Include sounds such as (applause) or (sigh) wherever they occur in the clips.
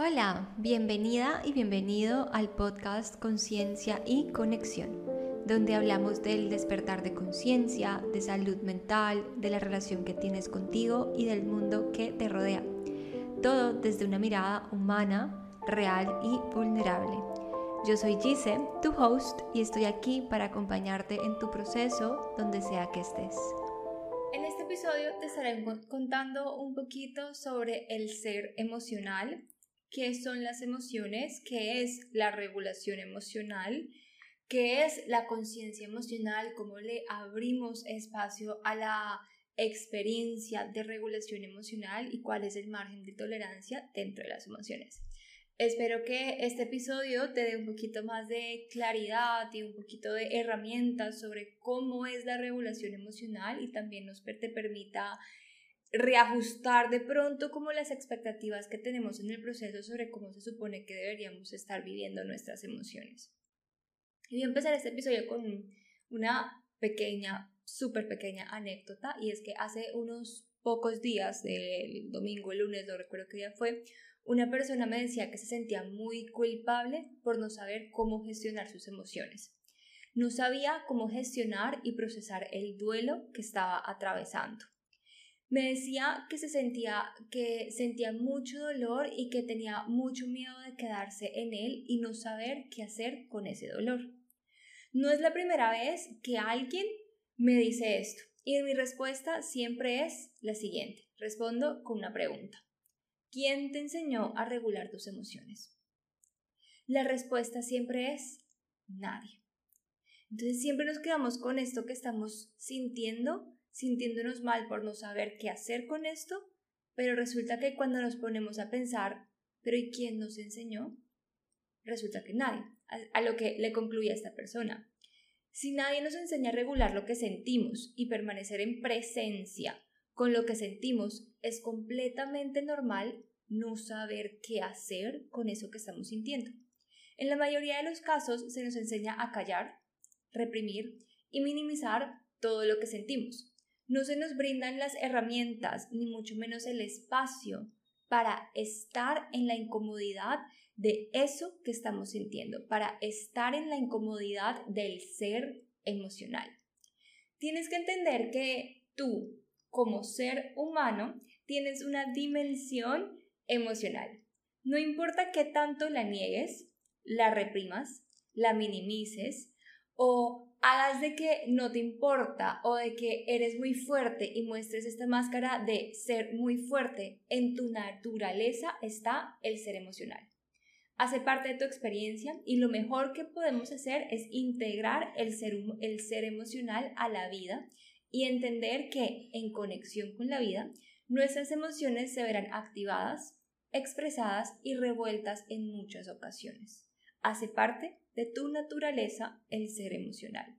Hola, bienvenida y bienvenido al podcast Conciencia y Conexión, donde hablamos del despertar de conciencia, de salud mental, de la relación que tienes contigo y del mundo que te rodea. Todo desde una mirada humana, real y vulnerable. Yo soy Gise, tu host, y estoy aquí para acompañarte en tu proceso donde sea que estés. En este episodio te estaré contando un poquito sobre el ser emocional qué son las emociones, qué es la regulación emocional, qué es la conciencia emocional, cómo le abrimos espacio a la experiencia de regulación emocional y cuál es el margen de tolerancia dentro de las emociones. Espero que este episodio te dé un poquito más de claridad y un poquito de herramientas sobre cómo es la regulación emocional y también nos te permita reajustar de pronto como las expectativas que tenemos en el proceso sobre cómo se supone que deberíamos estar viviendo nuestras emociones. Y voy a empezar este episodio con una pequeña, súper pequeña anécdota y es que hace unos pocos días, del domingo, el lunes, no recuerdo qué día fue, una persona me decía que se sentía muy culpable por no saber cómo gestionar sus emociones. No sabía cómo gestionar y procesar el duelo que estaba atravesando me decía que se sentía que sentía mucho dolor y que tenía mucho miedo de quedarse en él y no saber qué hacer con ese dolor. No es la primera vez que alguien me dice esto y mi respuesta siempre es la siguiente. Respondo con una pregunta. ¿Quién te enseñó a regular tus emociones? La respuesta siempre es nadie. Entonces siempre nos quedamos con esto que estamos sintiendo sintiéndonos mal por no saber qué hacer con esto, pero resulta que cuando nos ponemos a pensar, pero ¿y quién nos enseñó? Resulta que nadie, a, lo que le concluía esta persona. Si nadie nos enseña a regular lo que sentimos y permanecer en presencia con lo que sentimos, es completamente normal no saber qué hacer con eso que estamos sintiendo. En la mayoría de los casos se nos enseña a callar, reprimir y minimizar todo lo que sentimos no se nos brindan las herramientas, ni mucho menos el espacio para estar en la incomodidad de eso que estamos sintiendo, para estar en la incomodidad del ser emocional. Tienes que entender que tú, como ser humano, tienes una dimensión emocional. No importa qué tanto la niegues, la reprimas, la minimices de que no te importa o de que eres muy fuerte y muestres esta máscara de ser muy fuerte, en tu naturaleza está el ser emocional. Hace parte de tu experiencia y lo mejor que podemos hacer es integrar el ser, el ser emocional a la vida y entender que en conexión con la vida, nuestras emociones se verán activadas, expresadas y revueltas en muchas ocasiones. Hace parte de tu naturaleza el ser emocional.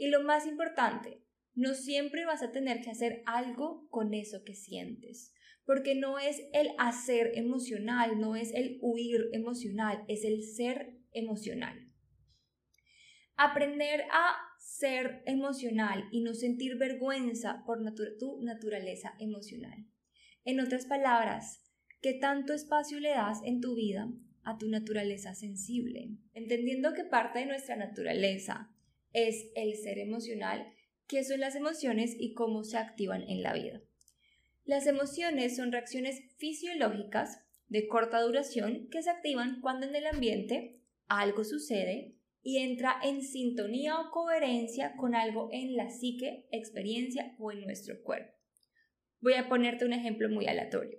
Y lo más importante, no siempre vas a tener que hacer algo con eso que sientes, porque no es el hacer emocional, no es el huir emocional, es el ser emocional. Aprender a ser emocional y no sentir vergüenza por tu naturaleza emocional. En otras palabras, ¿qué tanto espacio le das en tu vida a tu naturaleza sensible, entendiendo que parte de nuestra naturaleza es el ser emocional, qué son las emociones y cómo se activan en la vida. Las emociones son reacciones fisiológicas de corta duración que se activan cuando en el ambiente algo sucede y entra en sintonía o coherencia con algo en la psique, experiencia o en nuestro cuerpo. Voy a ponerte un ejemplo muy aleatorio.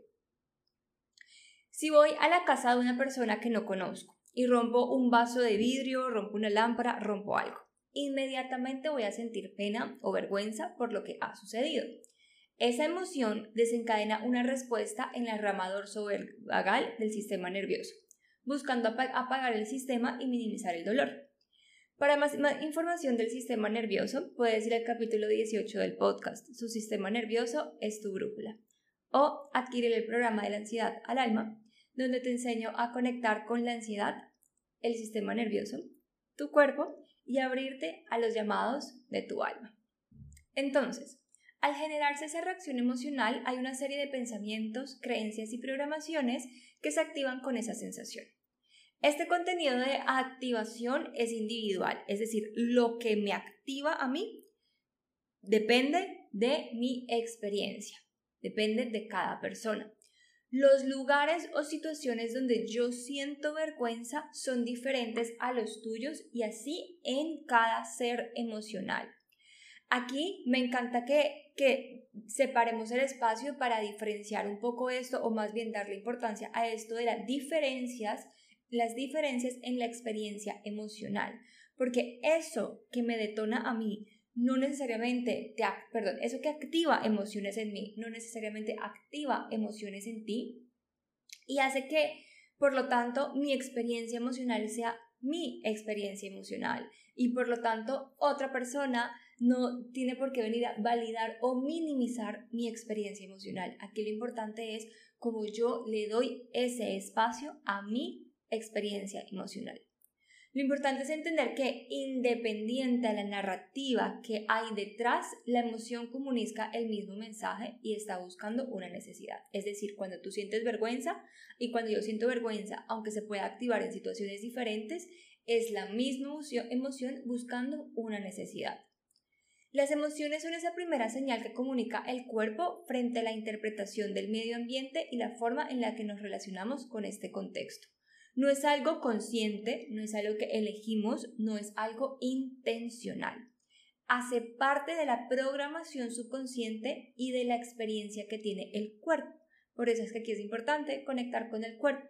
Si voy a la casa de una persona que no conozco y rompo un vaso de vidrio, rompo una lámpara, rompo algo, inmediatamente voy a sentir pena o vergüenza por lo que ha sucedido. Esa emoción desencadena una respuesta en la rama dorsovagal del sistema nervioso, buscando apagar el sistema y minimizar el dolor. Para más, información del sistema nervioso, puedes ir al capítulo 18 del podcast, Su sistema nervioso es tu brújula, o adquirir el programa de la ansiedad al alma, donde te enseño a conectar con la ansiedad, el sistema nervioso, tu cuerpo y abrirte a los llamados de tu alma. Entonces, Al generarse esa reacción emocional hay una serie de pensamientos, creencias y programaciones que se activan con esa sensación. Este contenido de activación es individual, es decir, lo que me activa a mí depende de mi experiencia, depende de cada persona. Los lugares o situaciones donde yo siento vergüenza son diferentes a los tuyos y así en cada ser emocional. Aquí me encanta que, que separemos el espacio para diferenciar un poco esto o más bien darle importancia a esto de las diferencias, las diferencias en la experiencia emocional, porque eso que me detona a mí no necesariamente, te, perdón, eso que activa emociones en mí, no necesariamente activa emociones en ti y hace que, por lo tanto, mi experiencia emocional sea mi experiencia emocional y por lo tanto otra persona no tiene por qué venir a validar o minimizar mi experiencia emocional. Aquí lo importante es cómo yo le doy ese espacio a mi experiencia emocional. Lo importante es entender que independiente a la narrativa que hay detrás, la emoción comunica el mismo mensaje y está buscando una necesidad. Es decir, cuando tú sientes vergüenza y cuando yo siento vergüenza, aunque se pueda activar en situaciones diferentes, es la misma emoción buscando una necesidad. Las emociones son esa primera señal que comunica el cuerpo frente a la interpretación del medio ambiente y la forma en la que nos relacionamos con este contexto. No es algo consciente, no es algo que elegimos, no es algo intencional. Hace parte de la programación subconsciente y de la experiencia que tiene el cuerpo. Por eso es que aquí es importante conectar con el cuerpo.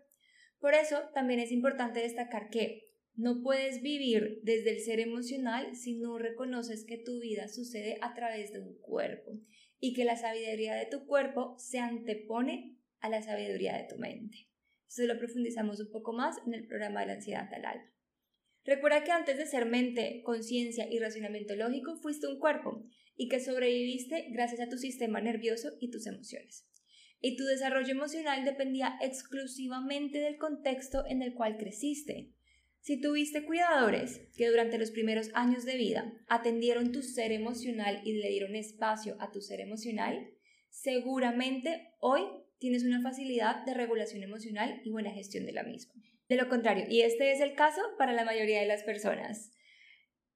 Por eso también es importante destacar que no puedes vivir desde el ser emocional si no reconoces que tu vida sucede a través de un cuerpo y que la sabiduría de tu cuerpo se antepone a la sabiduría de tu mente. Eso lo profundizamos un poco más en el programa de la ansiedad al alma. Recuerda que antes de ser mente, conciencia y razonamiento lógico, fuiste un cuerpo y que sobreviviste gracias a tu sistema nervioso y tus emociones. Y tu desarrollo emocional dependía exclusivamente del contexto en el cual creciste. Si tuviste cuidadores que durante los primeros años de vida atendieron tu ser emocional y le dieron espacio a tu ser emocional, seguramente hoy tienes una facilidad de regulación emocional y buena gestión de la misma. De lo contrario, y este es el caso para la mayoría de las personas,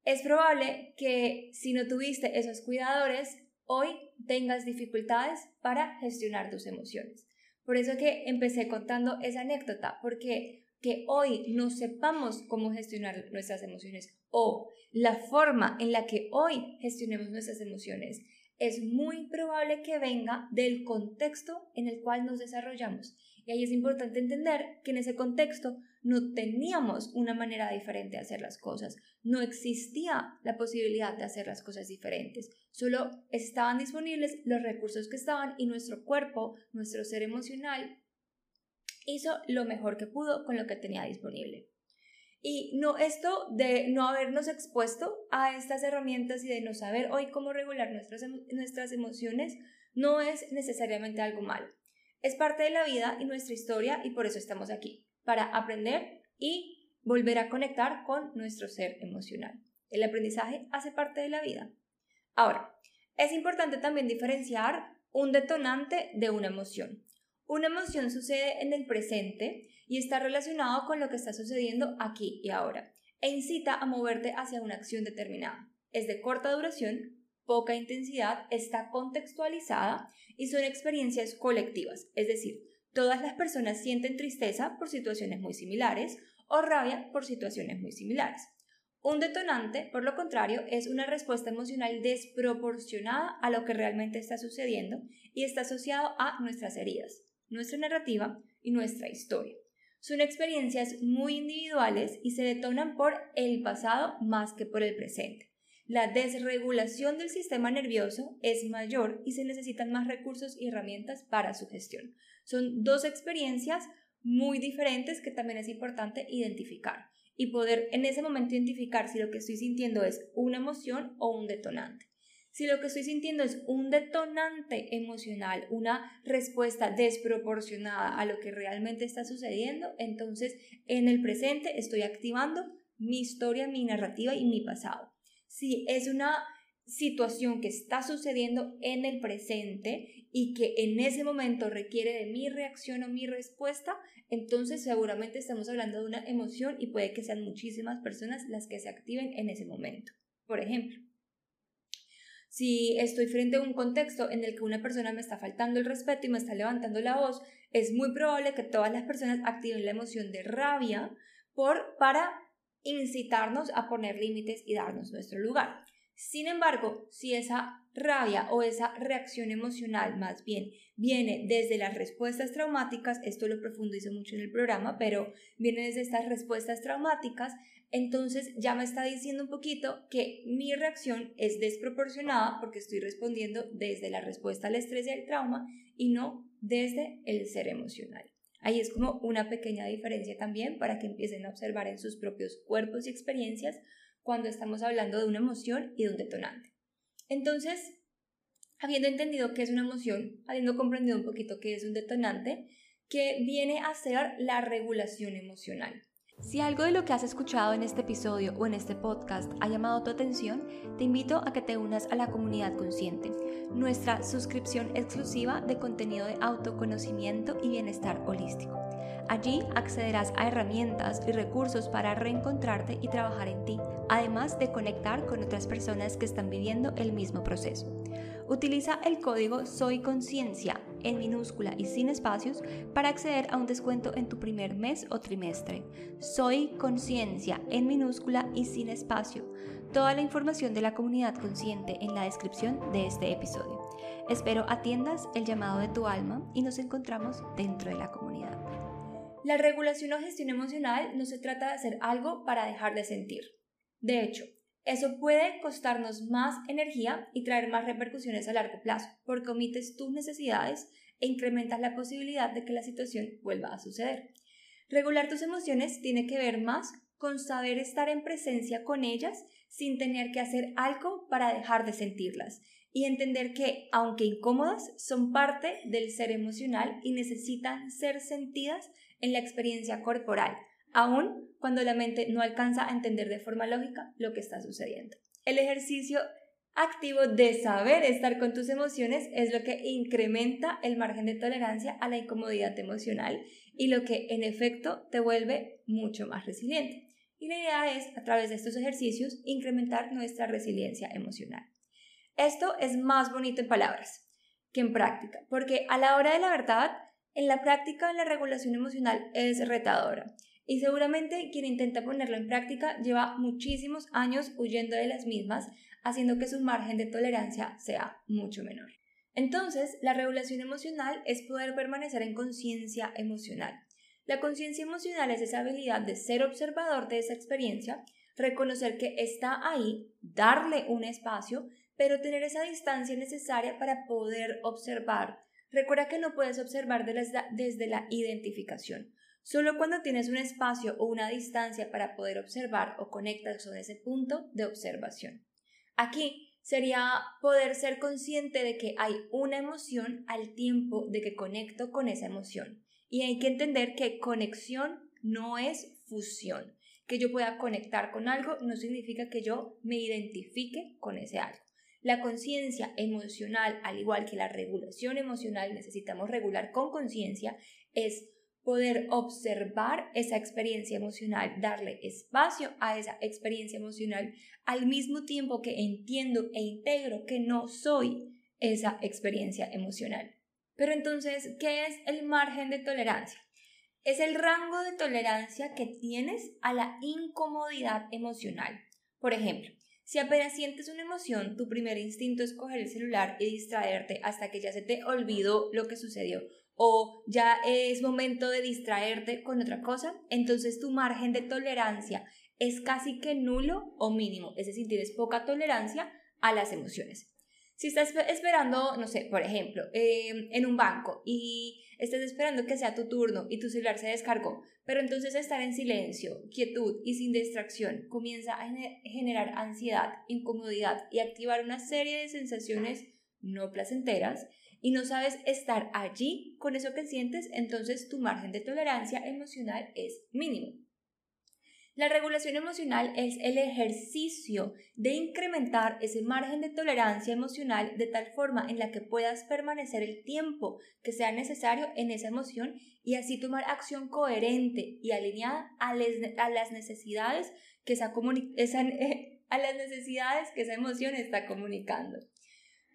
es probable que si no tuviste esos cuidadores, hoy tengas dificultades para gestionar tus emociones. Por eso que empecé contando esa anécdota, porque que hoy no sepamos cómo gestionar nuestras emociones o la forma en la que hoy gestionemos nuestras emociones es muy probable que venga del contexto en el cual nos desarrollamos. Y ahí es importante entender que en ese contexto no teníamos una manera diferente de hacer las cosas, no existía la posibilidad de hacer las cosas diferentes, solo estaban disponibles los recursos que estaban y nuestro cuerpo, nuestro ser emocional, hizo lo mejor que pudo con lo que tenía disponible. Y no, esto de no habernos expuesto a estas herramientas y de no saber hoy cómo regular nuestras, nuestras emociones no es necesariamente algo malo. Es parte de la vida y nuestra historia y por eso estamos aquí, para aprender y volver a conectar con nuestro ser emocional. El aprendizaje hace parte de la vida. Ahora, es importante también diferenciar un detonante de una emoción. Una emoción sucede en el presente y está relacionado con lo que está sucediendo aquí y ahora e incita a moverte hacia una acción determinada. Es de corta duración, poca intensidad, está contextualizada y son experiencias colectivas, es decir, todas las personas sienten tristeza por situaciones muy similares o rabia por situaciones muy similares. Un detonante, por lo contrario, es una respuesta emocional desproporcionada a lo que realmente está sucediendo y está asociado a nuestras heridas nuestra narrativa y nuestra historia. Son experiencias muy individuales y se detonan por el pasado más que por el presente. La desregulación del sistema nervioso es mayor y se necesitan más recursos y herramientas para su gestión. Son dos experiencias muy diferentes que también es importante identificar y poder en ese momento identificar si lo que estoy sintiendo es una emoción o un detonante. Si lo que estoy sintiendo es un detonante emocional, una respuesta desproporcionada a lo que realmente está sucediendo, entonces en el presente estoy activando mi historia, mi narrativa y mi pasado. Si es una situación que está sucediendo en el presente y que en ese momento requiere de mi reacción o mi respuesta, entonces seguramente estamos hablando de una emoción y puede que sean muchísimas personas las que se activen en ese momento. Por ejemplo, si estoy frente a un contexto en el que una persona me está faltando el respeto y me está levantando la voz, es muy probable que todas las personas activen la emoción de rabia por, para incitarnos a poner límites y darnos nuestro lugar. Sin embargo, si esa rabia o esa reacción emocional más bien viene desde las respuestas traumáticas, esto lo profundizo mucho en el programa, pero viene desde estas respuestas traumáticas, entonces ya me está diciendo un poquito que mi reacción es desproporcionada porque estoy respondiendo desde la respuesta al estrés y al trauma y no desde el ser emocional. Ahí es como una pequeña diferencia también para que empiecen a observar en sus propios cuerpos y experiencias cuando estamos hablando de una emoción y de un detonante. Entonces, habiendo entendido qué es una emoción, habiendo comprendido un poquito qué es un detonante, que viene a ser la regulación emocional. Si algo de lo que has escuchado en este episodio o en este podcast ha llamado tu atención, te invito a que te unas a la comunidad consciente, nuestra suscripción exclusiva de contenido de autoconocimiento y bienestar holístico. Allí accederás a herramientas y recursos para reencontrarte y trabajar en ti, además de conectar con otras personas que están viviendo el mismo proceso. Utiliza el código Soy Conciencia en minúscula y sin espacios para acceder a un descuento en tu primer mes o trimestre. Soy Conciencia en minúscula y sin espacio. Toda la información de la comunidad consciente en la descripción de este episodio. Espero atiendas el llamado de tu alma y nos encontramos dentro de la comunidad. La regulación o gestión emocional no se trata de hacer algo para dejar de sentir. De hecho, eso puede costarnos más energía y traer más repercusiones a largo plazo, porque omites tus necesidades e incrementas la posibilidad de que la situación vuelva a suceder. Regular tus emociones tiene que ver más con saber estar en presencia con ellas sin tener que hacer algo para dejar de sentirlas y entender que, aunque incómodas, son parte del ser emocional y necesitan ser sentidas en la experiencia corporal, aun cuando la mente no alcanza a entender de forma lógica lo que está sucediendo. El ejercicio activo de saber estar con tus emociones es lo que incrementa el margen de tolerancia a la incomodidad emocional y lo que en efecto te vuelve mucho más resiliente. Y la idea es, a través de estos ejercicios, incrementar nuestra resiliencia emocional. Esto es más bonito en palabras que en práctica, porque a la hora de la verdad, en la práctica la regulación emocional es retadora y seguramente quien intenta ponerlo en práctica lleva muchísimos años huyendo de las mismas, haciendo que su margen de tolerancia sea mucho menor. Entonces, la regulación emocional es poder permanecer en conciencia emocional. La conciencia emocional es esa habilidad de ser observador de esa experiencia, reconocer que está ahí, darle un espacio, pero tener esa distancia necesaria para poder observar. Recuerda que no puedes observar desde la identificación. Solo cuando tienes un espacio o una distancia para poder observar o conectas con ese punto de observación. Aquí sería poder ser consciente de que hay una emoción al tiempo de que conecto con esa emoción. Y hay que entender que conexión no es fusión. Que yo pueda conectar con algo no significa que yo me identifique con ese algo. La conciencia emocional, al igual que la regulación emocional, necesitamos regular con conciencia, es poder observar esa experiencia emocional, darle espacio a esa experiencia emocional, al mismo tiempo que entiendo e integro que no soy esa experiencia emocional. Pero entonces, ¿qué es el margen de tolerancia? Es el rango de tolerancia que tienes a la incomodidad emocional. Por ejemplo, si apenas sientes una emoción, tu primer instinto es coger el celular y distraerte hasta que ya se te olvidó lo que sucedió o ya es momento de distraerte con otra cosa, entonces tu margen de tolerancia es casi que nulo o mínimo, es decir, tienes poca tolerancia a las emociones. Si estás esperando, no sé, por ejemplo, em, en un banco y estás esperando que sea tu turno y tu celular se descargó, pero entonces estar en silencio, quietud y sin distracción comienza a generar ansiedad, incomodidad y activar una serie de sensaciones no placenteras, y no sabes estar allí con eso que sientes, entonces tu margen de tolerancia emocional es mínimo. La regulación emocional es el ejercicio de incrementar ese margen de tolerancia emocional de tal forma en la que puedas permanecer el tiempo que sea necesario en esa emoción y así tomar acción coherente y alineada a, las necesidades que esa, (laughs) a las necesidades que esa emoción está comunicando.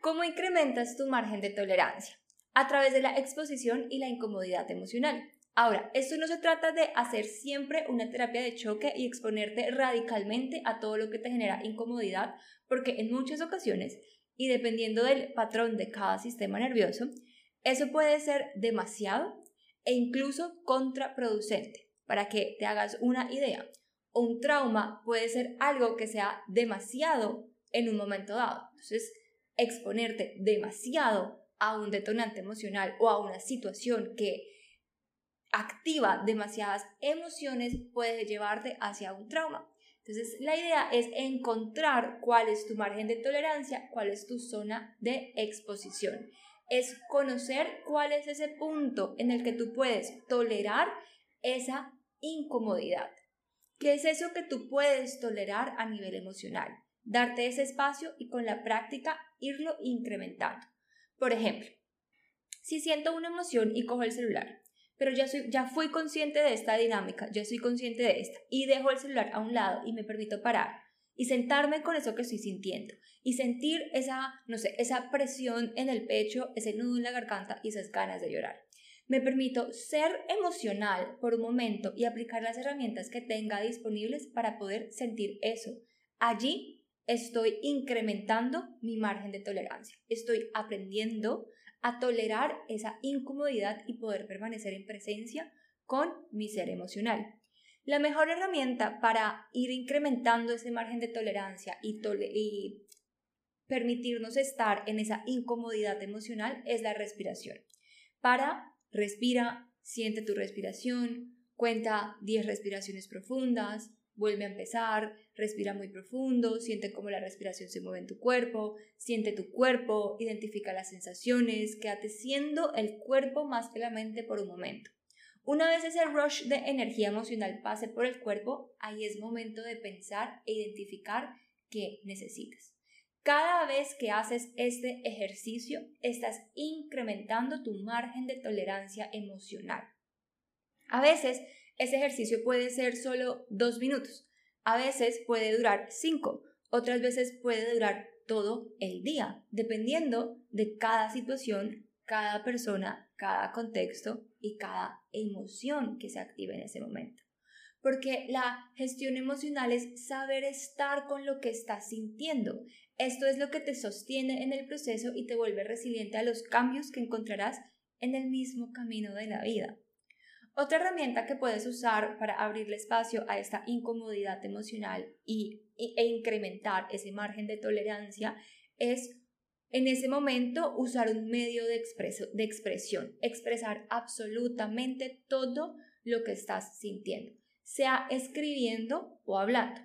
¿Cómo incrementas tu margen de tolerancia? A través de la exposición y la incomodidad emocional. Ahora, esto no se trata de hacer siempre una terapia de choque y exponerte radicalmente a todo lo que te genera incomodidad, porque en muchas ocasiones, y dependiendo del patrón de cada sistema nervioso, eso puede ser demasiado e incluso contraproducente. Para que te hagas una idea, un trauma puede ser algo que sea demasiado en un momento dado. Entonces, exponerte demasiado a un detonante emocional o a una situación que activa demasiadas emociones puede llevarte hacia un trauma. Entonces, la idea es encontrar cuál es tu margen de tolerancia, cuál es tu zona de exposición. Es conocer cuál es ese punto en el que tú puedes tolerar esa incomodidad. ¿Qué es eso que tú puedes tolerar a nivel emocional? Darte ese espacio y con la práctica irlo incrementando. Por ejemplo, si siento una emoción y cojo el celular, pero ya, soy, ya fui consciente de esta dinámica, ya soy consciente de esta, y dejo el celular a un lado y me permito parar y sentarme con eso que estoy sintiendo y sentir esa, no sé, esa presión en el pecho, ese nudo en la garganta y esas ganas de llorar. Me permito ser emocional por un momento y aplicar las herramientas que tenga disponibles para poder sentir eso. Allí estoy incrementando mi margen de tolerancia. Estoy aprendiendo a tolerar esa incomodidad y poder permanecer en presencia con mi ser emocional. La mejor herramienta para ir incrementando ese margen de tolerancia y, permitirnos estar en esa incomodidad emocional es la respiración. Para, respira, siente tu respiración, cuenta 10 respiraciones profundas, vuelve a empezar, respira muy profundo, siente cómo la respiración se mueve en tu cuerpo, siente tu cuerpo, identifica las sensaciones, quédate siendo el cuerpo más que la mente por un momento. Una vez ese rush de energía emocional pase por el cuerpo, ahí es momento de pensar e identificar qué necesitas. Cada vez que haces este ejercicio, estás incrementando tu margen de tolerancia emocional. A veces ese ejercicio puede ser solo dos minutos, a veces puede durar cinco, otras veces puede durar todo el día, dependiendo de cada situación, cada persona, cada contexto y cada emoción que se active en ese momento. Porque la gestión emocional es saber estar con lo que estás sintiendo. Esto es lo que te sostiene en el proceso y te vuelve resiliente a los cambios que encontrarás en el mismo camino de la vida. Otra herramienta que puedes usar para abrirle espacio a esta incomodidad emocional y, e incrementar ese margen de tolerancia es en ese momento usar un medio de, expresión, expresar absolutamente todo lo que estás sintiendo, sea escribiendo o hablando.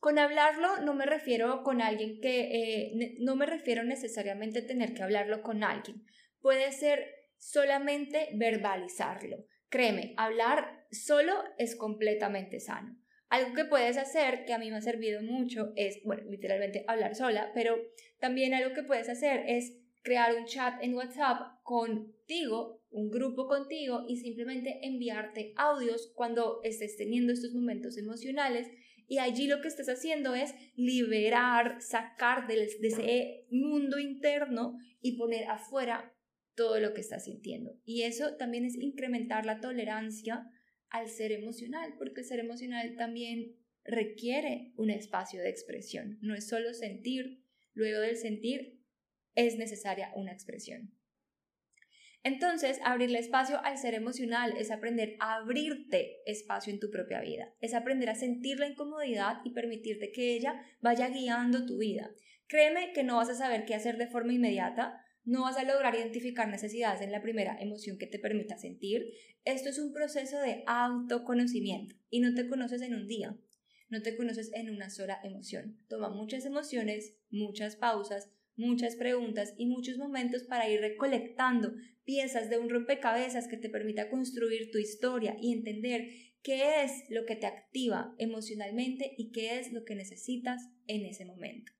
Con hablarlo no me refiero con alguien que, eh, no me refiero necesariamente a tener que hablarlo con alguien, puede ser solamente verbalizarlo Créeme, hablar solo es completamente sano. Algo que puedes hacer, que a mí me ha servido mucho, es, bueno, literalmente hablar sola, pero también algo que puedes hacer es crear un chat en WhatsApp contigo, un grupo contigo y simplemente enviarte audios cuando estés teniendo estos momentos emocionales y allí lo que estás haciendo es liberar, sacar de, ese mundo interno y poner afuera todo lo que estás sintiendo. Y eso también es incrementar la tolerancia al ser emocional, porque el ser emocional también requiere un espacio de expresión. No es solo sentir, luego del sentir es necesaria una expresión. Entonces, abrirle espacio al ser emocional es aprender a abrirte espacio en tu propia vida, es aprender a sentir la incomodidad y permitirte que ella vaya guiando tu vida. Créeme que no vas a saber qué hacer de forma inmediata, no vas a lograr identificar necesidades en la primera emoción que te permita sentir. Esto es un proceso de autoconocimiento y no te conoces en un día, no te conoces en una sola emoción. Toma muchas emociones, muchas pausas, muchas preguntas y muchos momentos para ir recolectando piezas de un rompecabezas que te permita construir tu historia y entender qué es lo que te activa emocionalmente y qué es lo que necesitas en ese momento.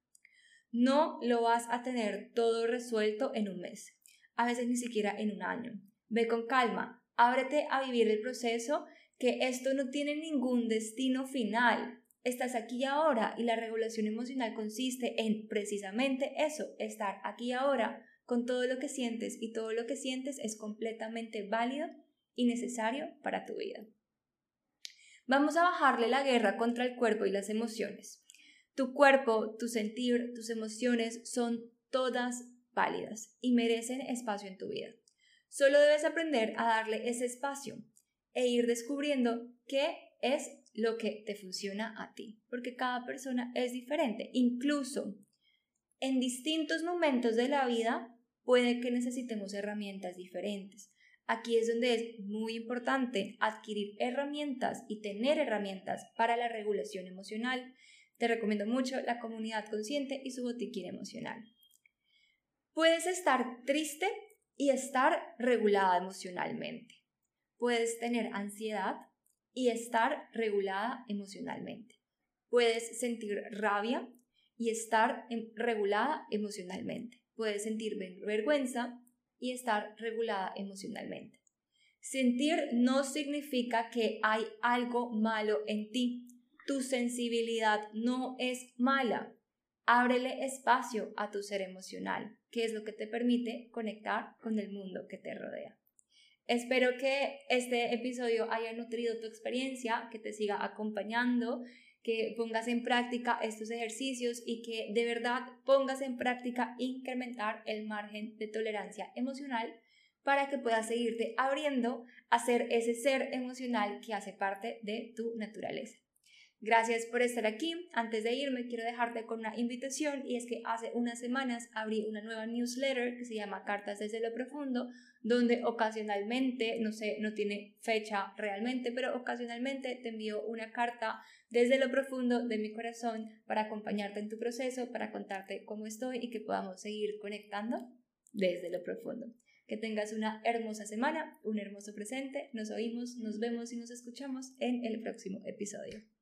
No lo vas a tener todo resuelto en un mes, a veces ni siquiera en un año. Ve con calma, ábrete a vivir el proceso, que esto no tiene ningún destino final. Estás aquí ahora y la regulación emocional consiste en precisamente eso, estar aquí ahora con todo lo que sientes y todo lo que sientes es completamente válido y necesario para tu vida. Vamos a bajarle la guerra contra el cuerpo y las emociones. Tu cuerpo, tu sentir, tus emociones son todas válidas y merecen espacio en tu vida. Solo debes aprender a darle ese espacio e ir descubriendo qué es lo que te funciona a ti, porque cada persona es diferente. Incluso en distintos momentos de la vida puede que necesitemos herramientas diferentes. Aquí es donde es muy importante adquirir herramientas y tener herramientas para la regulación emocional. Te recomiendo mucho la comunidad consciente y su botiquín emocional. Puedes estar triste y estar regulada emocionalmente. Puedes tener ansiedad y estar regulada emocionalmente. Puedes sentir rabia y estar regulada emocionalmente. Puedes sentir vergüenza y estar regulada emocionalmente. Sentir no significa que hay algo malo en ti. Tu sensibilidad no es mala. Ábrele espacio a tu ser emocional, que es lo que te permite conectar con el mundo que te rodea. Espero que este episodio haya nutrido tu experiencia, que te siga acompañando que pongas en práctica estos ejercicios y que de verdad pongas en práctica incrementar el margen de tolerancia emocional para que puedas seguirte abriendo a ser ese ser emocional que hace parte de tu naturaleza. Gracias por estar aquí. Antes de irme, quiero dejarte con una invitación y es que hace unas semanas abrí una nueva newsletter que se llama Cartas desde lo Profundo, donde ocasionalmente, no sé, no tiene fecha realmente, pero ocasionalmente te envío una carta desde lo profundo de mi corazón para acompañarte en tu proceso, para contarte cómo estoy y que podamos seguir conectando desde lo profundo. Que tengas una hermosa semana, un hermoso presente. Nos oímos, nos vemos y nos escuchamos en el próximo episodio.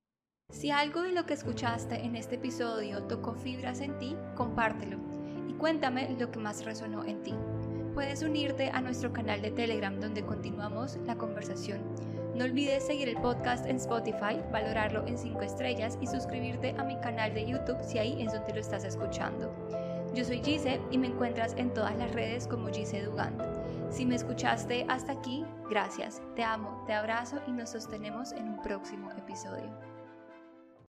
Si algo de lo que escuchaste en este episodio tocó fibras en ti, compártelo y cuéntame lo que más resonó en ti. Puedes unirte a nuestro canal de Telegram donde continuamos la conversación. No olvides seguir el podcast en Spotify, valorarlo en 5 estrellas y suscribirte a mi canal de YouTube si ahí es donde lo estás escuchando. Yo soy Gise y me encuentras en todas las redes como Gise Dugant. Si me escuchaste hasta aquí, gracias. Te amo, te abrazo y nos sostenemos en un próximo episodio.